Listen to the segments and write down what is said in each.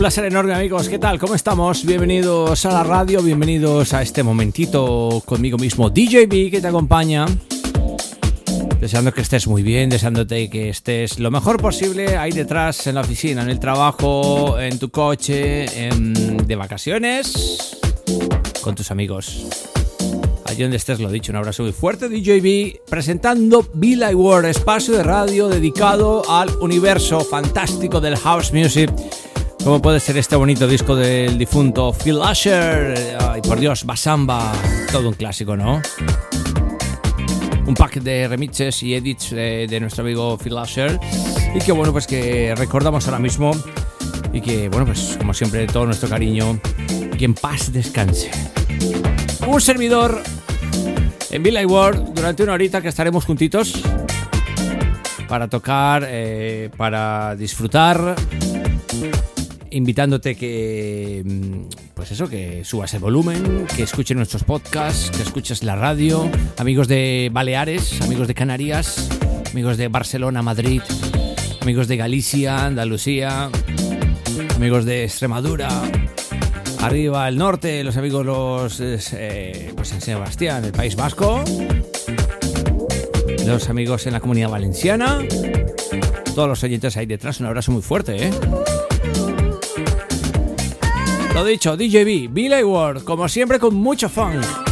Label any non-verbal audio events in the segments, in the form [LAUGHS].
placer enorme amigos, ¿qué tal? ¿Cómo estamos? Bienvenidos a la radio, bienvenidos a este momentito conmigo mismo DJB que te acompaña. Deseando que estés muy bien, deseándote que estés lo mejor posible ahí detrás en la oficina, en el trabajo, en tu coche, en- de vacaciones, con tus amigos. Allí donde estés, lo dicho, un abrazo muy fuerte. DJB presentando Be Like World, espacio de radio dedicado al universo fantástico del house music. Como puede ser este bonito disco del difunto Phil Usher. Ay, por Dios, Basamba. Todo un clásico, ¿no? Un pack de remixes y edits de, de nuestro amigo Phil Usher. Y que bueno, pues que recordamos ahora mismo. Y que bueno, pues como siempre, todo nuestro cariño. Que en paz descanse. Un servidor en Villa World durante una horita que estaremos juntitos para tocar, eh, para disfrutar, invitándote que, mm, pues eso, que subas el volumen, que escuches nuestros podcasts, que escuches la radio, amigos de Baleares, amigos de Canarias, amigos de Barcelona, Madrid, amigos de Galicia, Andalucía, amigos de Extremadura, arriba al norte, los amigos los eh, pues en Sebastián, el País Vasco, los amigos en la comunidad valenciana, todos los oyentes ahí detrás, un abrazo muy fuerte, ¿eh? Lo dicho, DJB, Billy Ward, como siempre con mucho funk.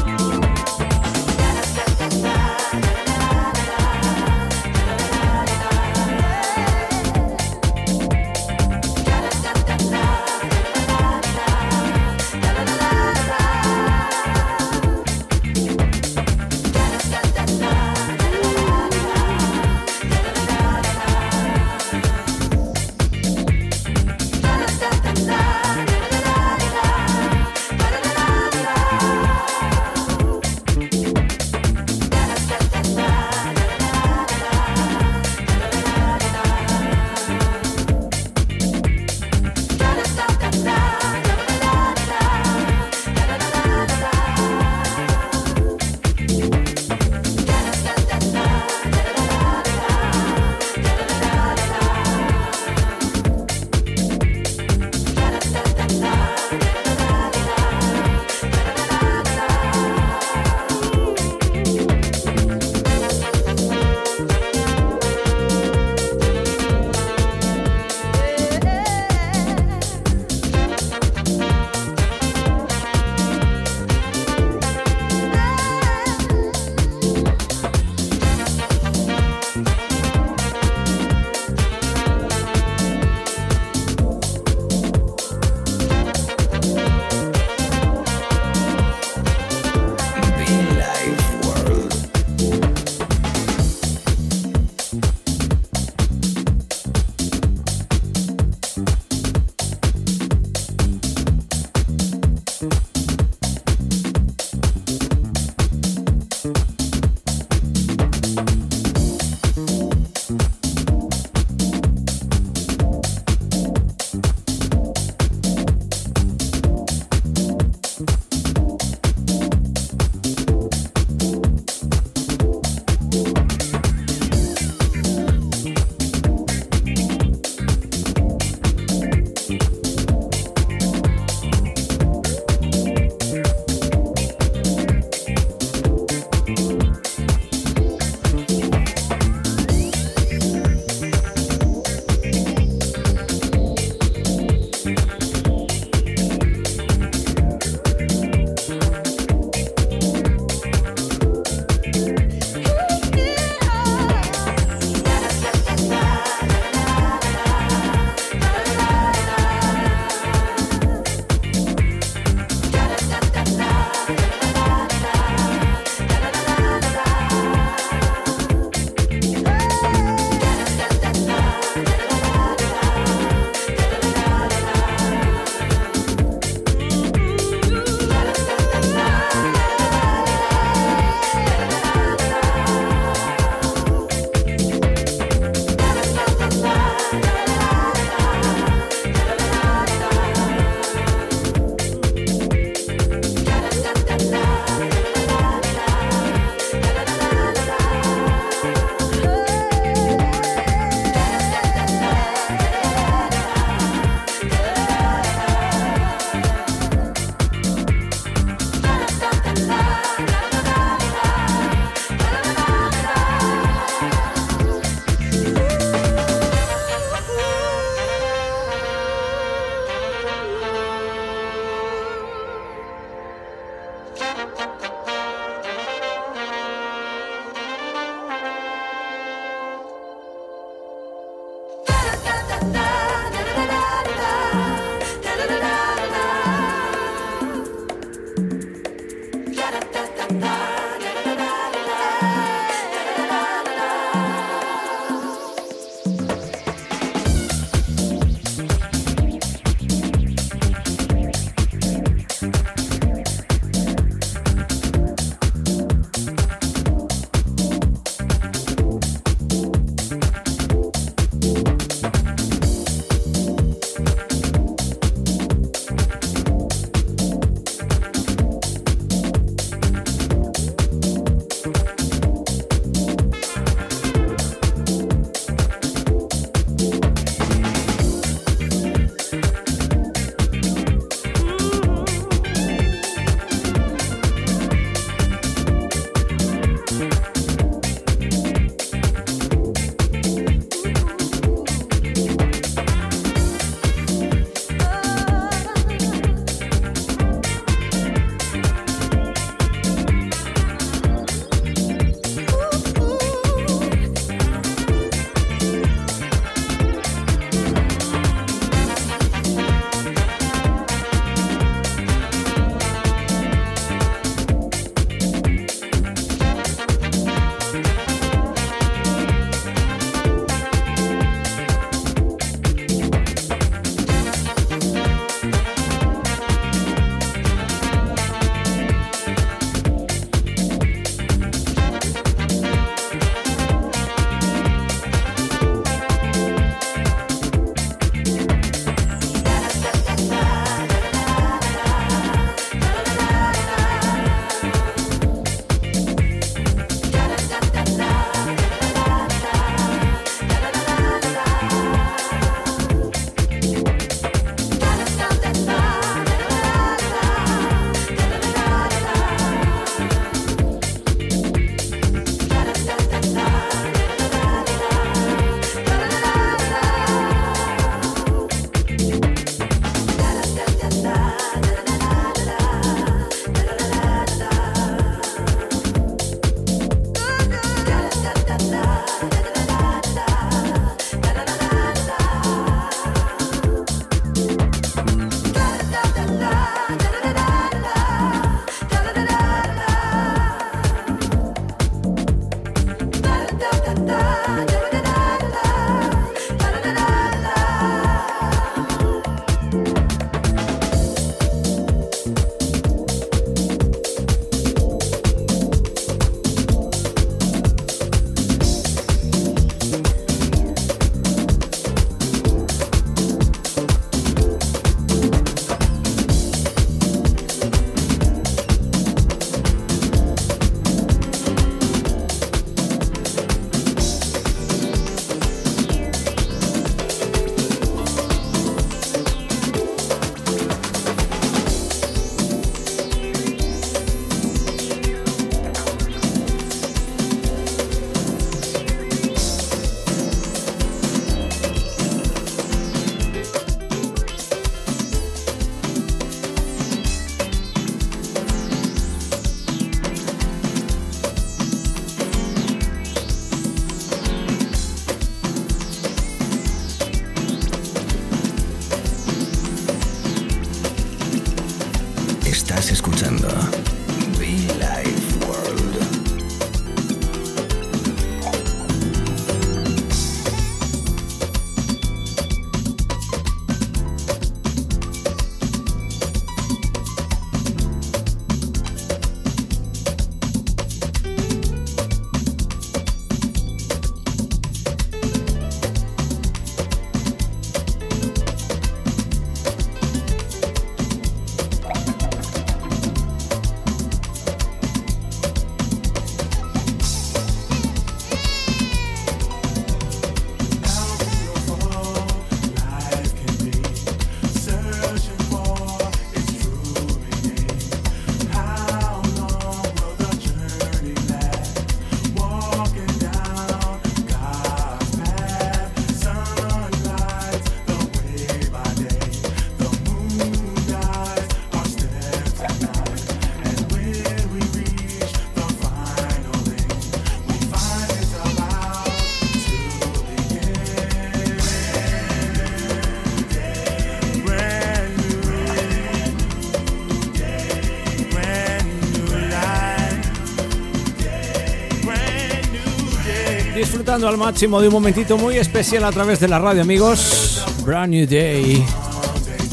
Al máximo de un momentito muy especial a través de la radio, amigos. Brand New Day.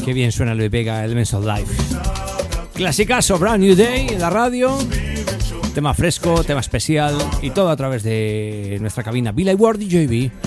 Qué bien suena Luis Vega, Elements of Life. Clasicazo, Brand New Day en la radio. Tema fresco, tema especial y todo a través de nuestra cabina Billy Ward y JB.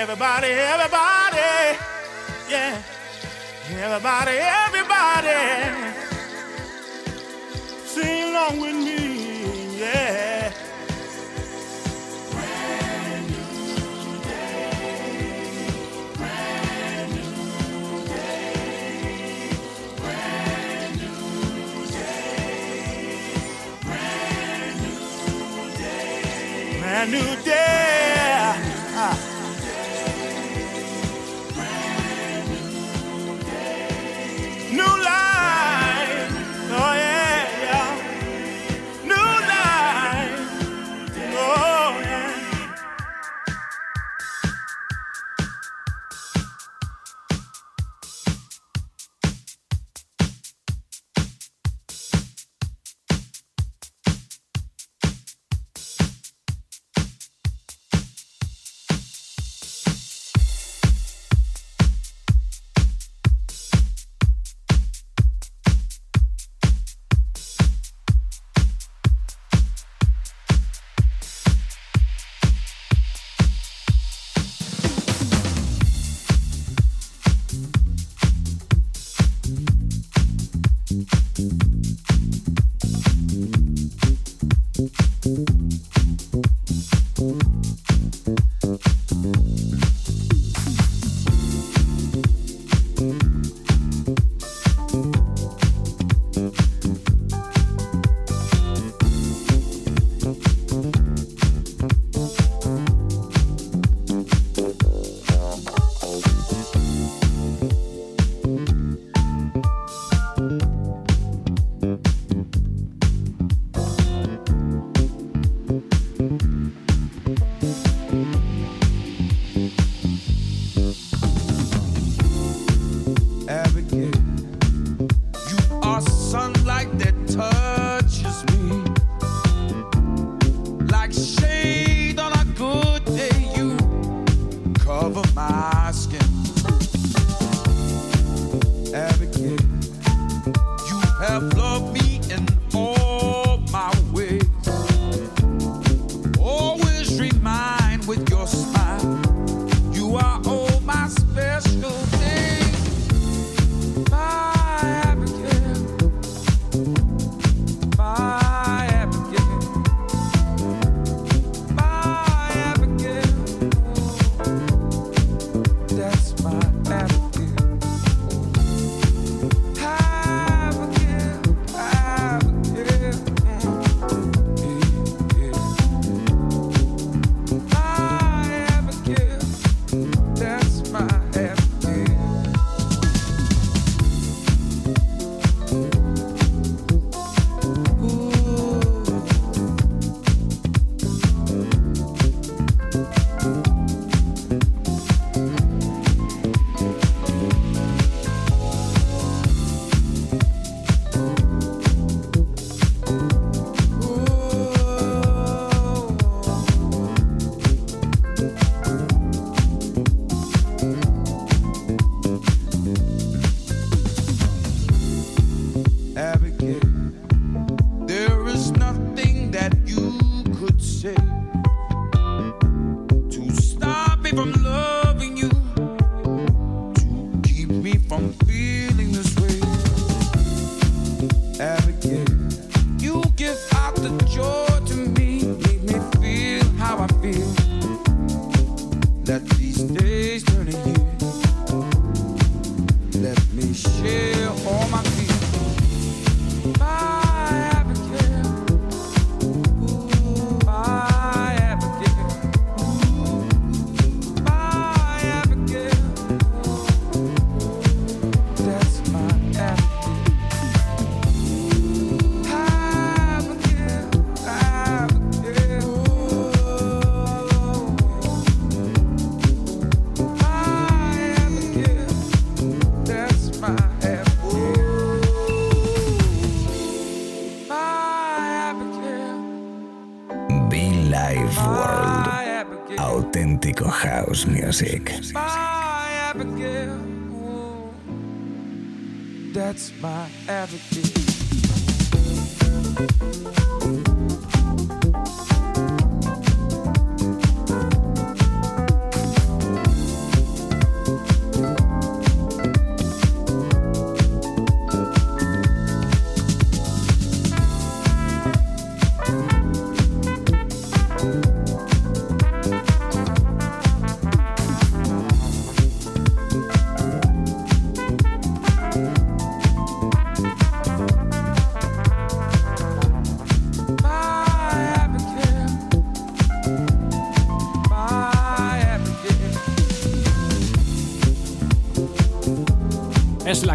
Everybody, everybody, yeah. Everybody, everybody, sing along with me, yeah. Brand new day, brand new day, brand new day, brand new day, brand new my Abigail. That's my Abigail.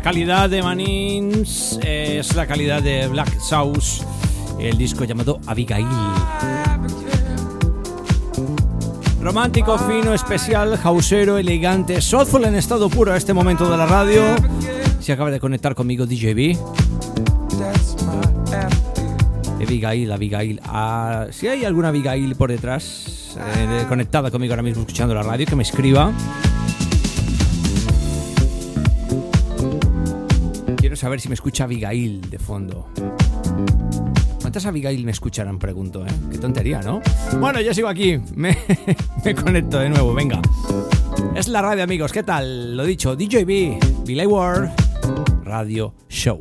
Calidad de Manins, es la calidad de Black Sauce, el disco llamado Abigail. Romántico, fino, especial, hausero, elegante, soulful en estado puro a este momento de la radio. Se acaba de conectar conmigo DJB. Abigail, Abigail. Ah, si hay alguna Abigail por detrás, eh, conectada conmigo ahora mismo escuchando la radio, que me escriba. Quiero saber si me escucha Abigail de fondo. ¿Cuántas Abigail me escucharán? Pregunto, ¿eh? Qué tontería, ¿no? Bueno, yo sigo aquí. Me, [LAUGHS] me conecto de nuevo, venga. Es la radio, amigos. ¿Qué tal? Lo dicho, DJB, Billy Ward, Radio Show.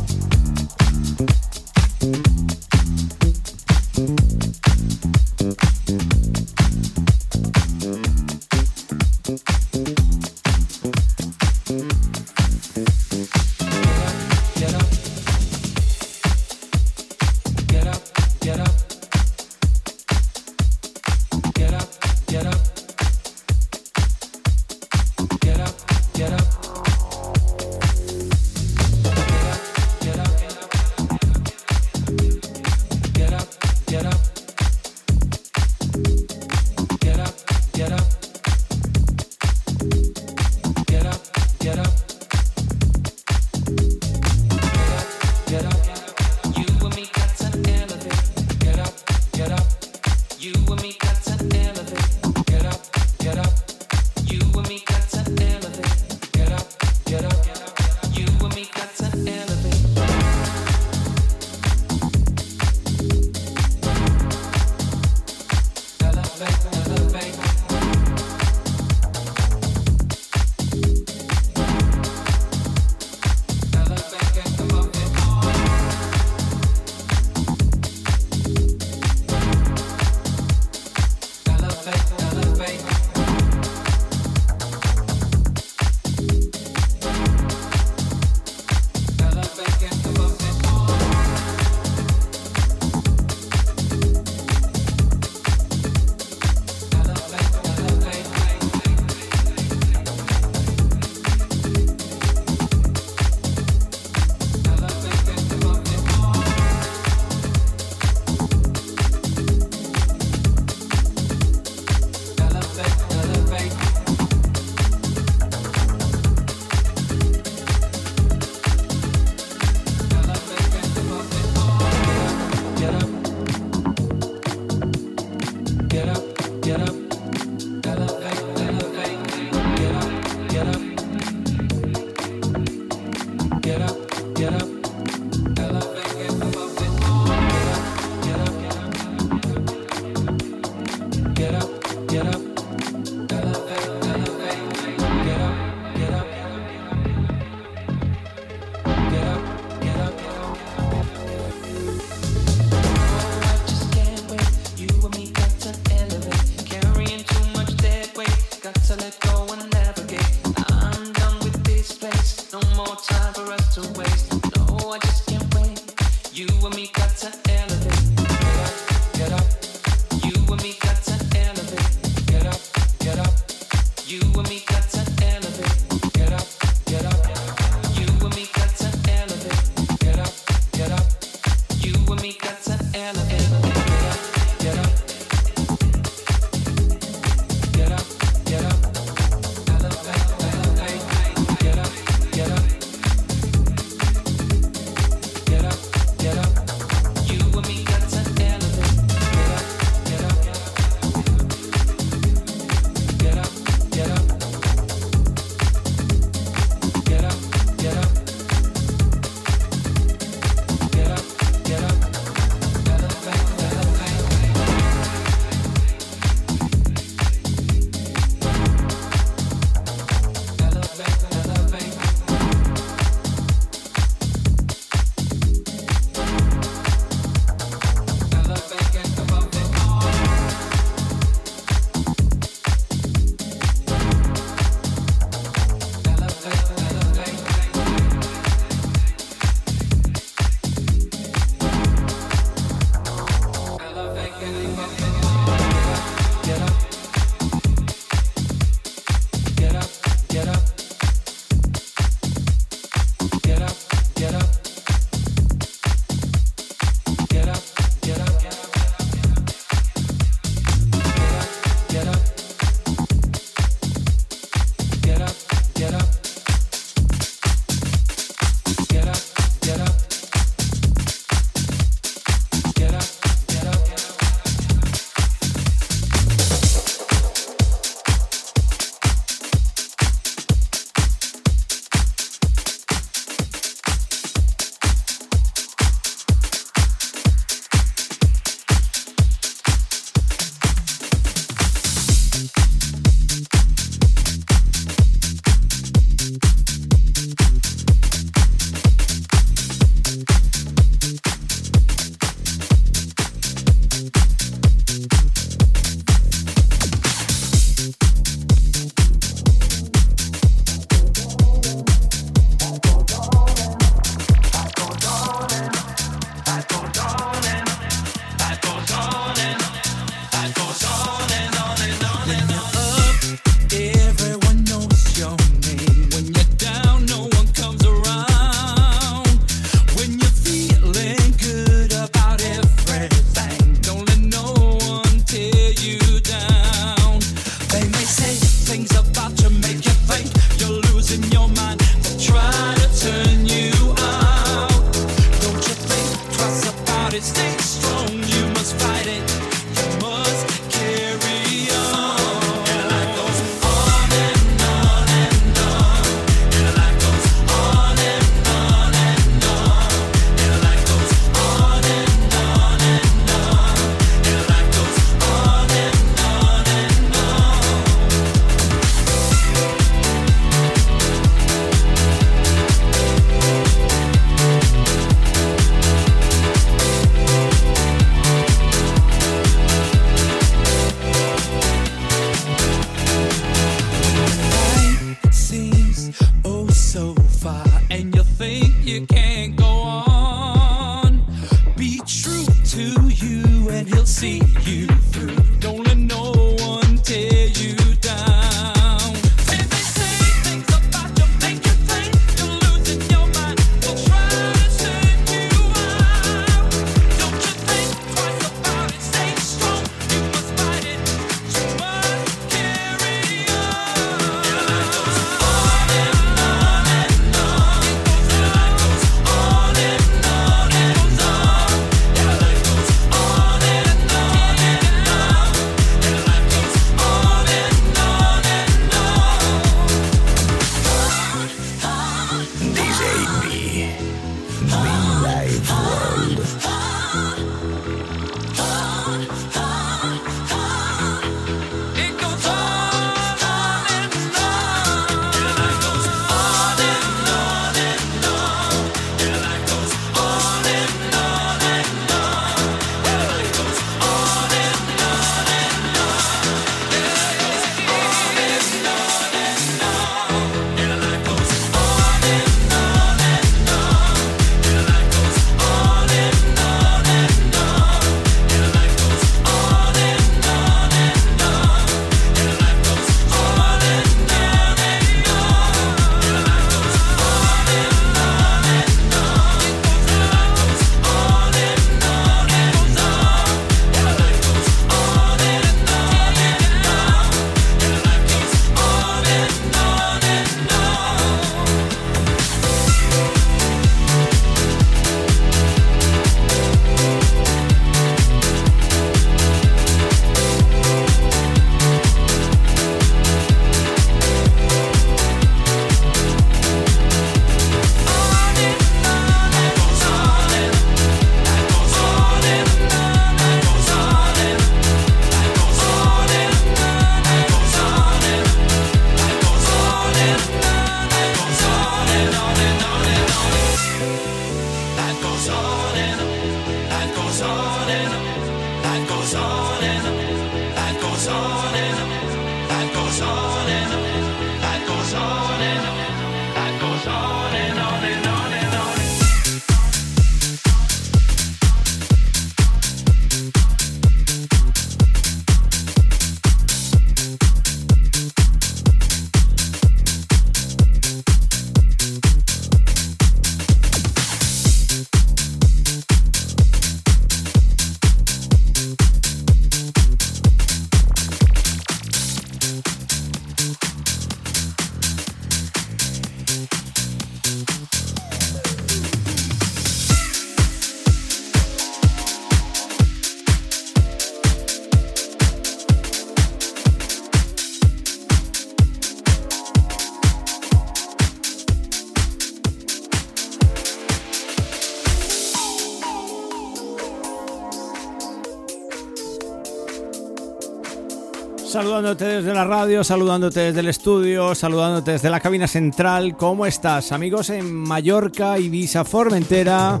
Saludándote desde la radio, saludándote desde el estudio, saludándote desde la cabina central. ¿Cómo estás? Amigos en Mallorca, Ibiza, Formentera.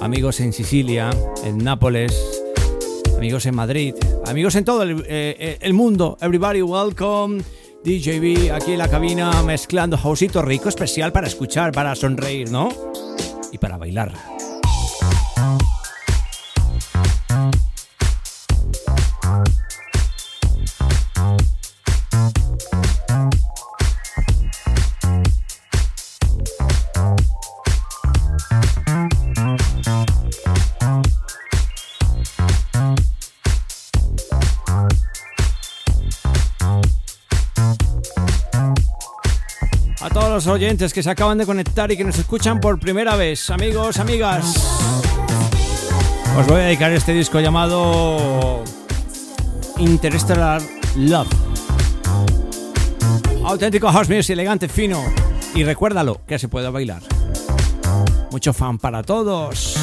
Amigos en Sicilia, en Nápoles. Amigos en Madrid. Amigos en todo el, eh, eh, mundo. Everybody welcome. DJB aquí en la cabina mezclando hausito rico especial para escuchar, para sonreír, ¿no? Y para bailar. Los oyentes que se acaban de conectar y que nos escuchan por primera vez, amigos, amigas. Os voy a dedicar este disco llamado Interstellar Love. Auténtico house music, elegante, fino. Y recuérdalo, que se puede bailar. Mucho fan para todos.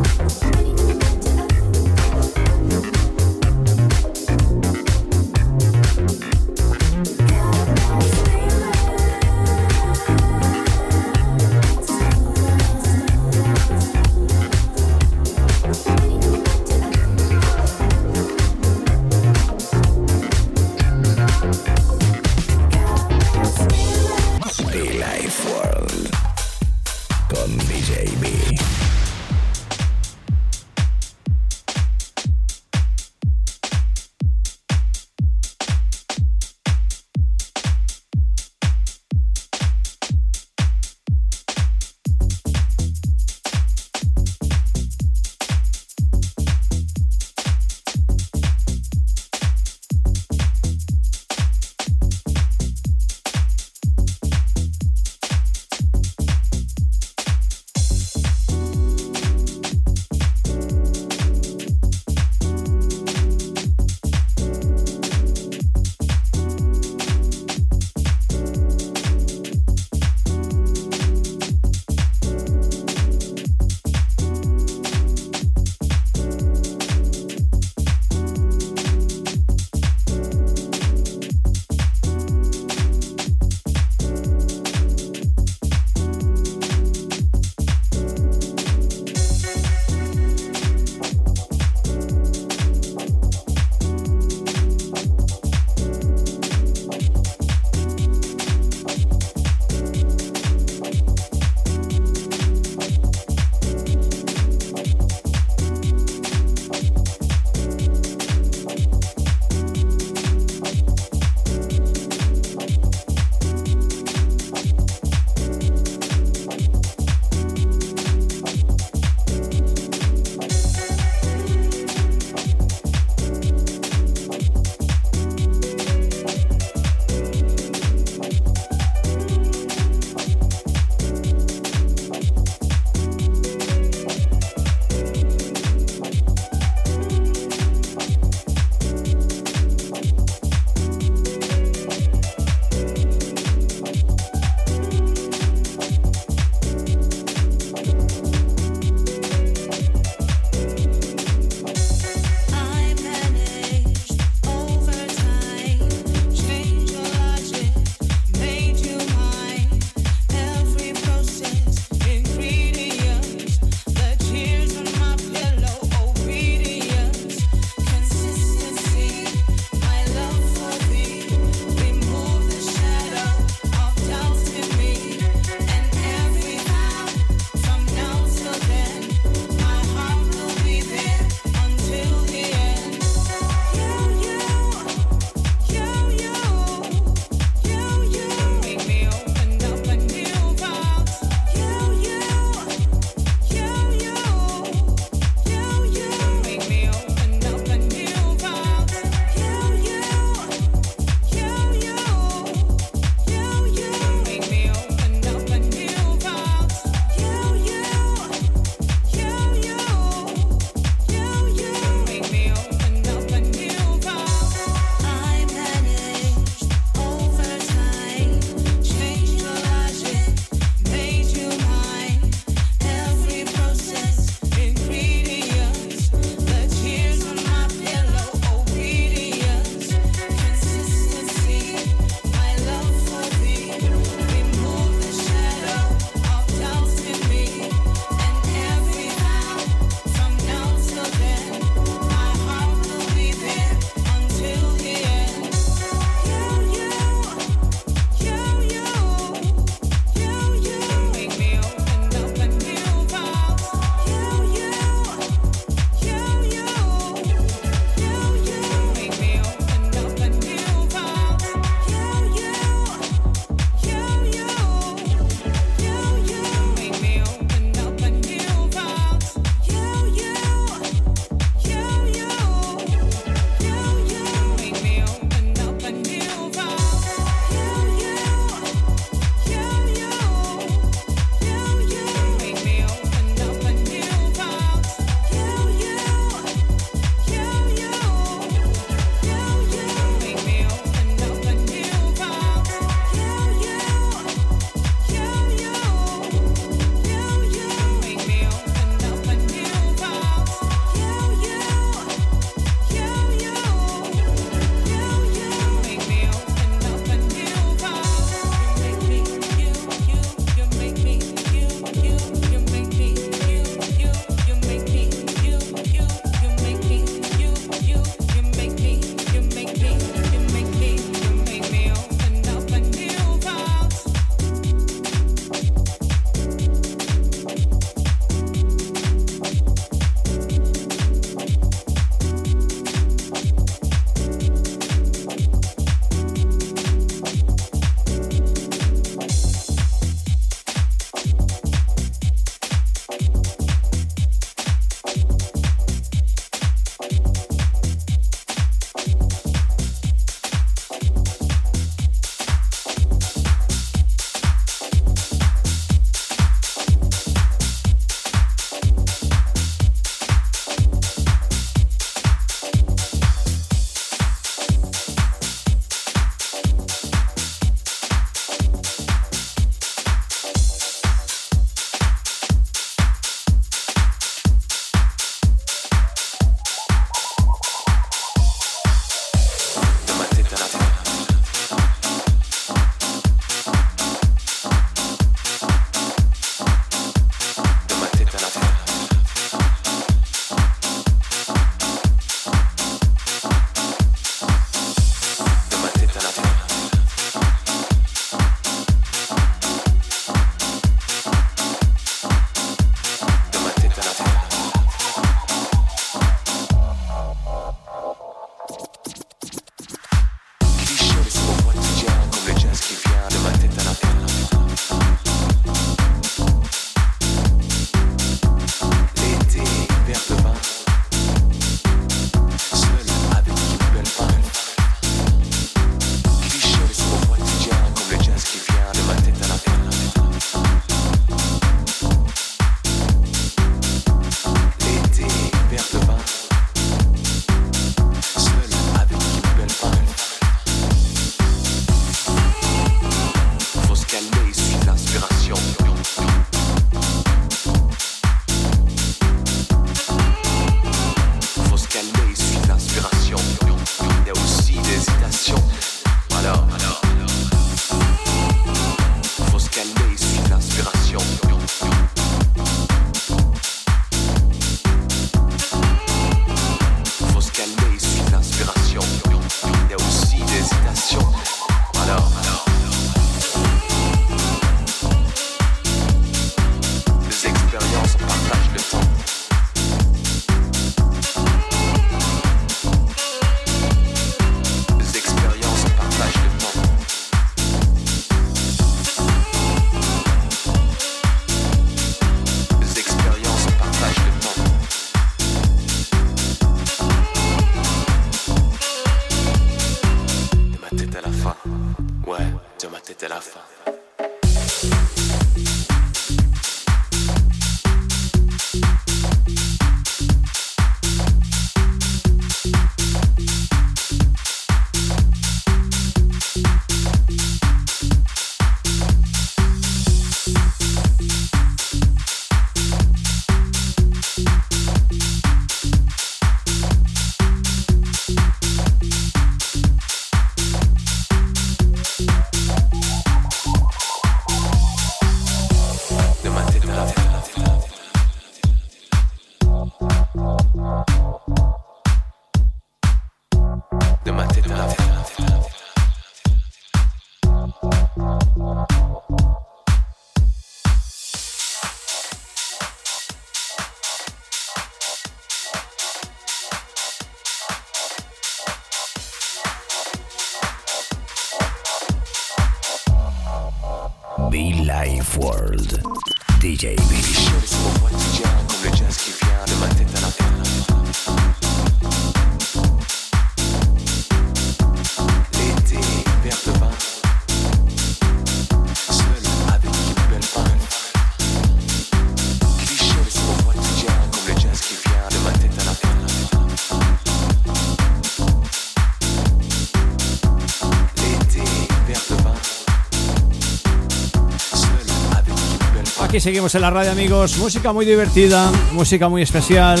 Seguimos en la radio, amigos. Música muy divertida, música muy especial.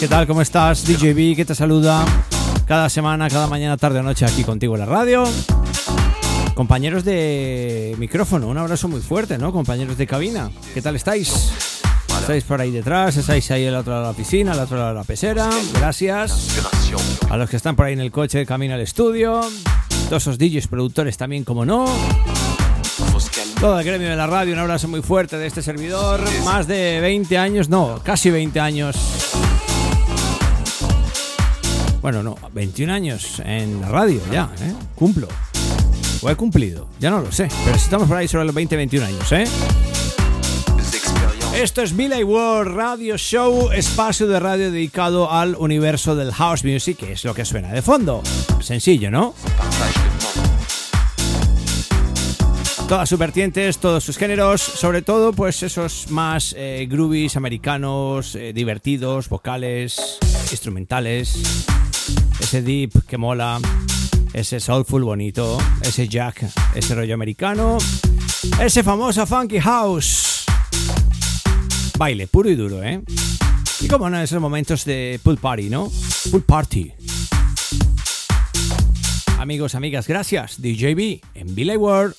¿Qué tal? ¿Cómo estás? DJB, que te saluda cada semana, cada mañana, tarde o noche aquí contigo en la radio. Compañeros de micrófono, un abrazo muy fuerte, ¿no? Compañeros de cabina, ¿qué tal estáis? ¿Estáis por ahí detrás? ¿Estáis ahí al otro lado de la piscina, al otro lado de la pecera? Gracias. A los que están por ahí en el coche camino al estudio. Todos esos DJs productores también, como no. Todo el gremio de la radio, un abrazo muy fuerte de este servidor. Más de 20 años, no, casi 20 años. Bueno, no, 21 años en la radio ya, ¿eh? Cumplo. O he cumplido, ya no lo sé. Pero si estamos por ahí sobre los 20, 21 años, ¿eh? Esto es Billy World Radio Show, espacio de radio dedicado al universo del house music, que es lo que suena de fondo. Sencillo, ¿no? Todas sus vertientes, todos sus géneros, sobre todo pues esos más eh, groovies americanos, eh, divertidos, vocales, instrumentales, ese deep que mola, ese soulful bonito, ese jack, ese rollo americano, ese famoso funky house. Baile puro y duro, ¿eh? Y como no, esos momentos de pool party, ¿no? Pool party. Amigos, amigas, gracias. DJB en Billy World.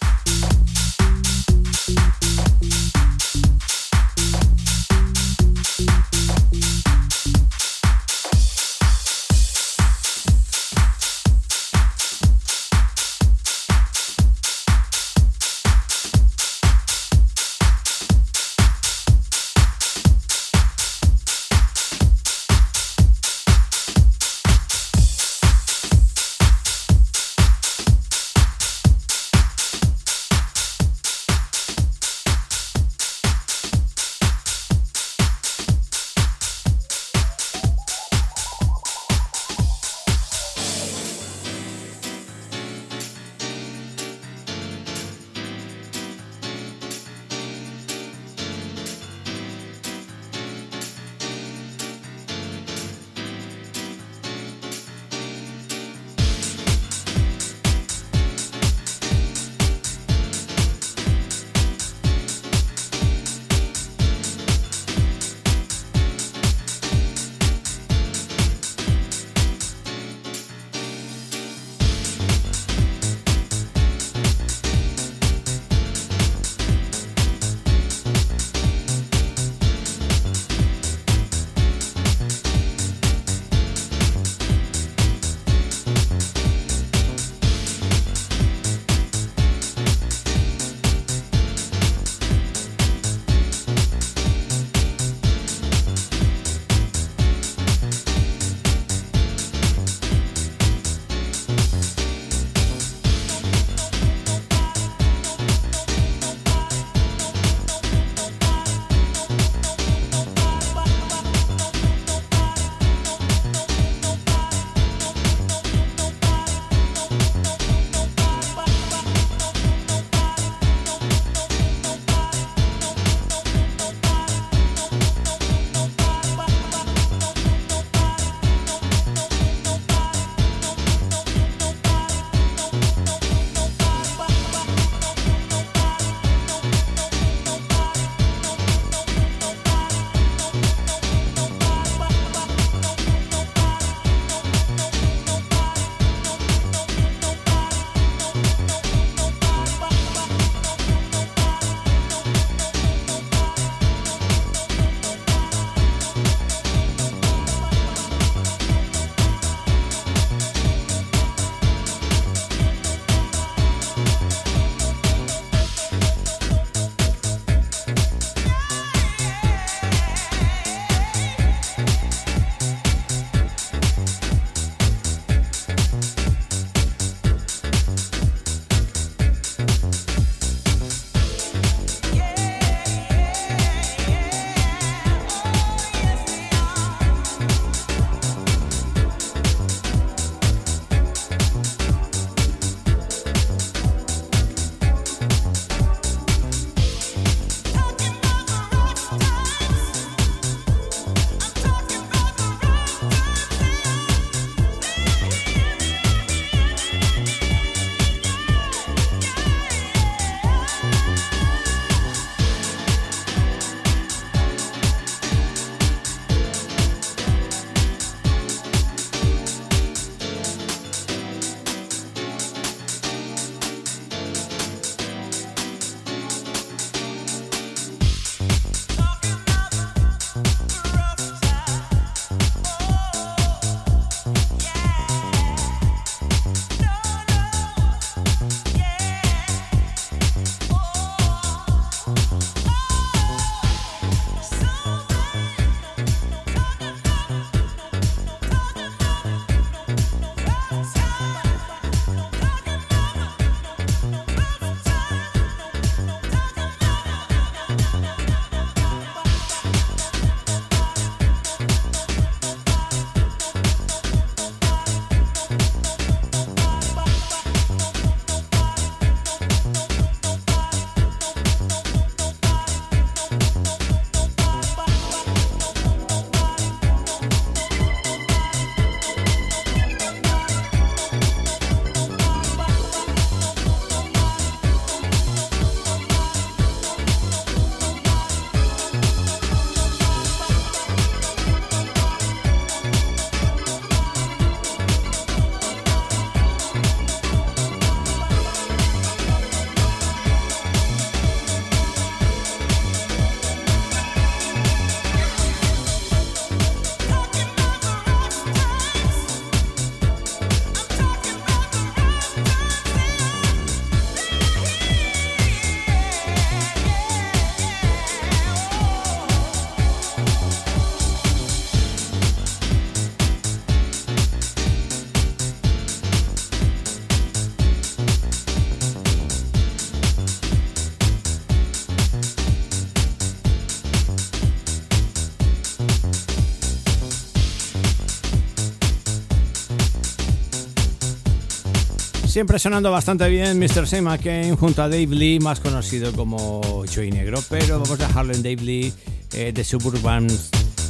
Siempre sonando bastante bien Mr. Sam McCain junto a Dave Lee, más conocido como Joey Negro, pero vamos a dejarlo en Dave Lee eh, de Suburban,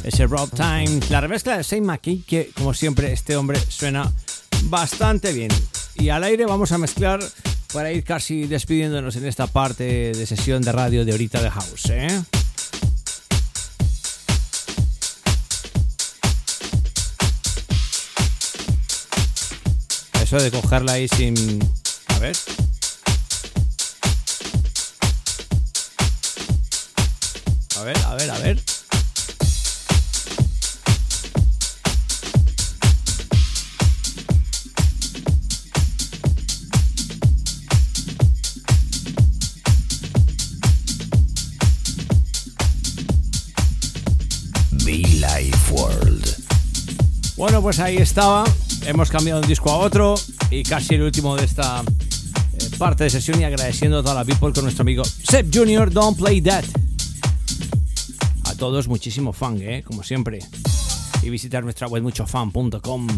ese Rob Time, la remezcla de Sam McCain, que como siempre este hombre suena bastante bien. Y al aire vamos a mezclar para ir casi despidiéndonos en esta parte de sesión de radio de ahorita de House, ¿eh? Eso de cogerla ahí sin... A ver. A ver, a ver, a ver. Be Life World. Bueno, pues ahí estaba. Hemos cambiado un disco a otro y casi el último de esta eh, parte de sesión y agradeciendo a toda la people con nuestro amigo Seb Junior, Don't Play That. A todos muchísimo fan, ¿eh? como siempre. Y visitar nuestra web muchofan.com.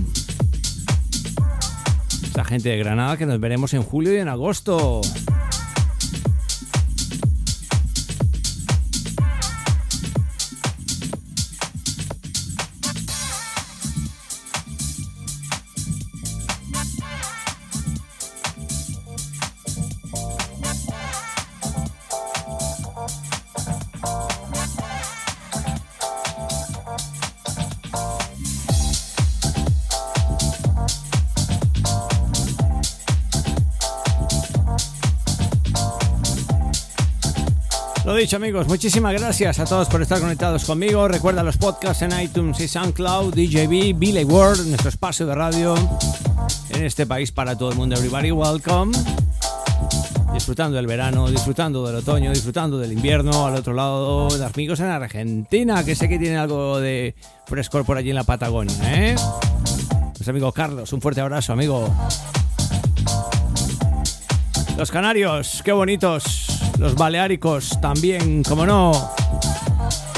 Esta gente de Granada que nos veremos en julio y en agosto. Amigos, muchísimas gracias a todos por estar conectados conmigo. Recuerda los podcasts en iTunes y SoundCloud, DJB, Billy World, nuestro espacio de radio en este país para todo el mundo. Everybody welcome. Disfrutando del verano, disfrutando del otoño, disfrutando del invierno. Al otro lado, de amigos en Argentina, que sé que tienen algo de frescor por allí en la Patagonia, ¿eh? Nuestro amigo Carlos, un fuerte abrazo, amigo. Los canarios, qué bonitos. Los baleáricos también, como no.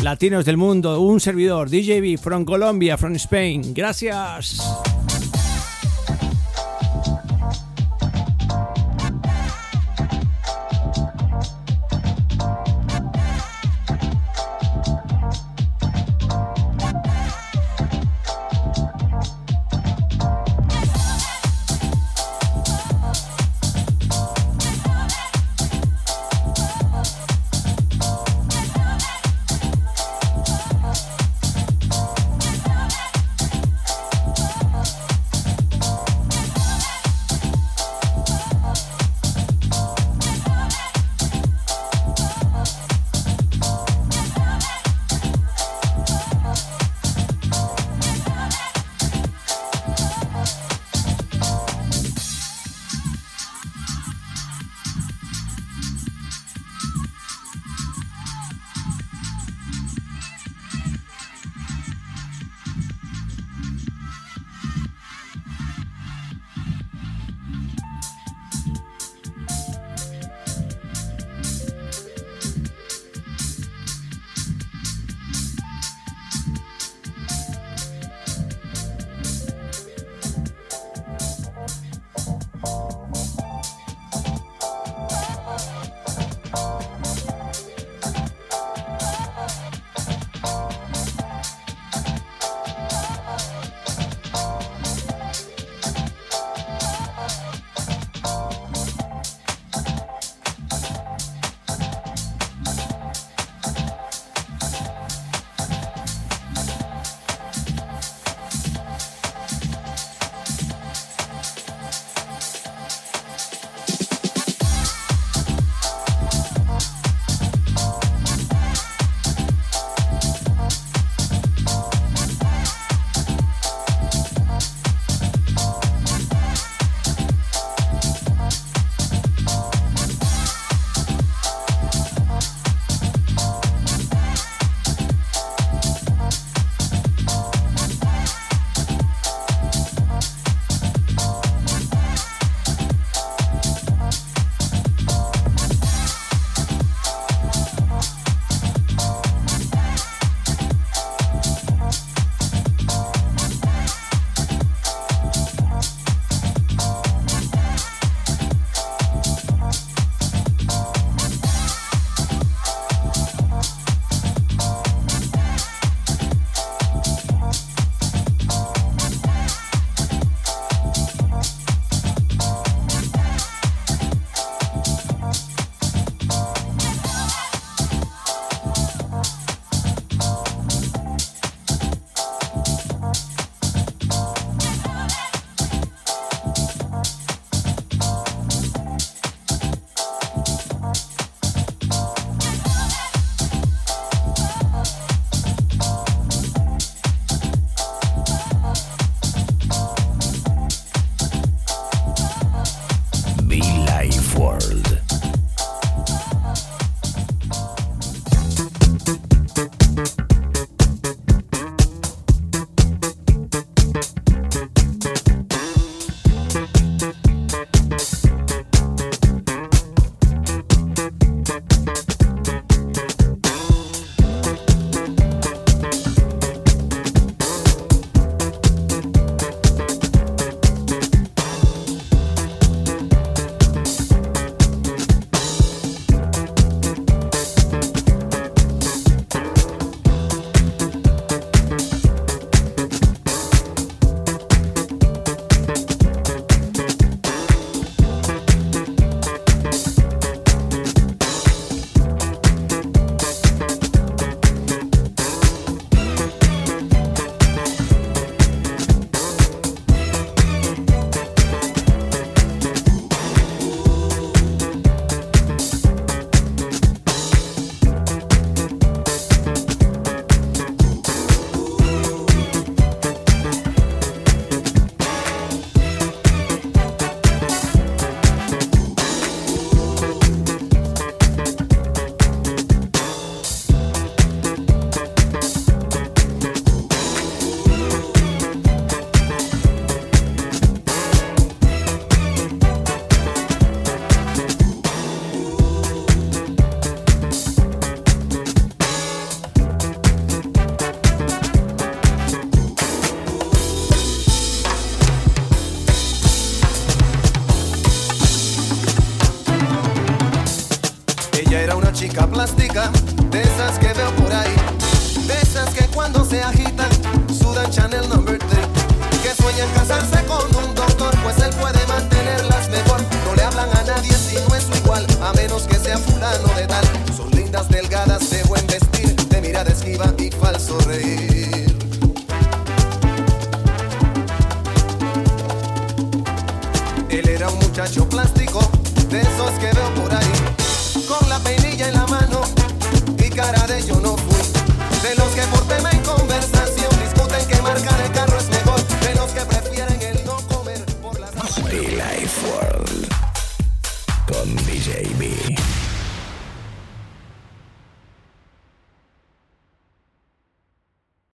Latinos del mundo, un servidor, DJB from Colombia, from Spain. Gracias.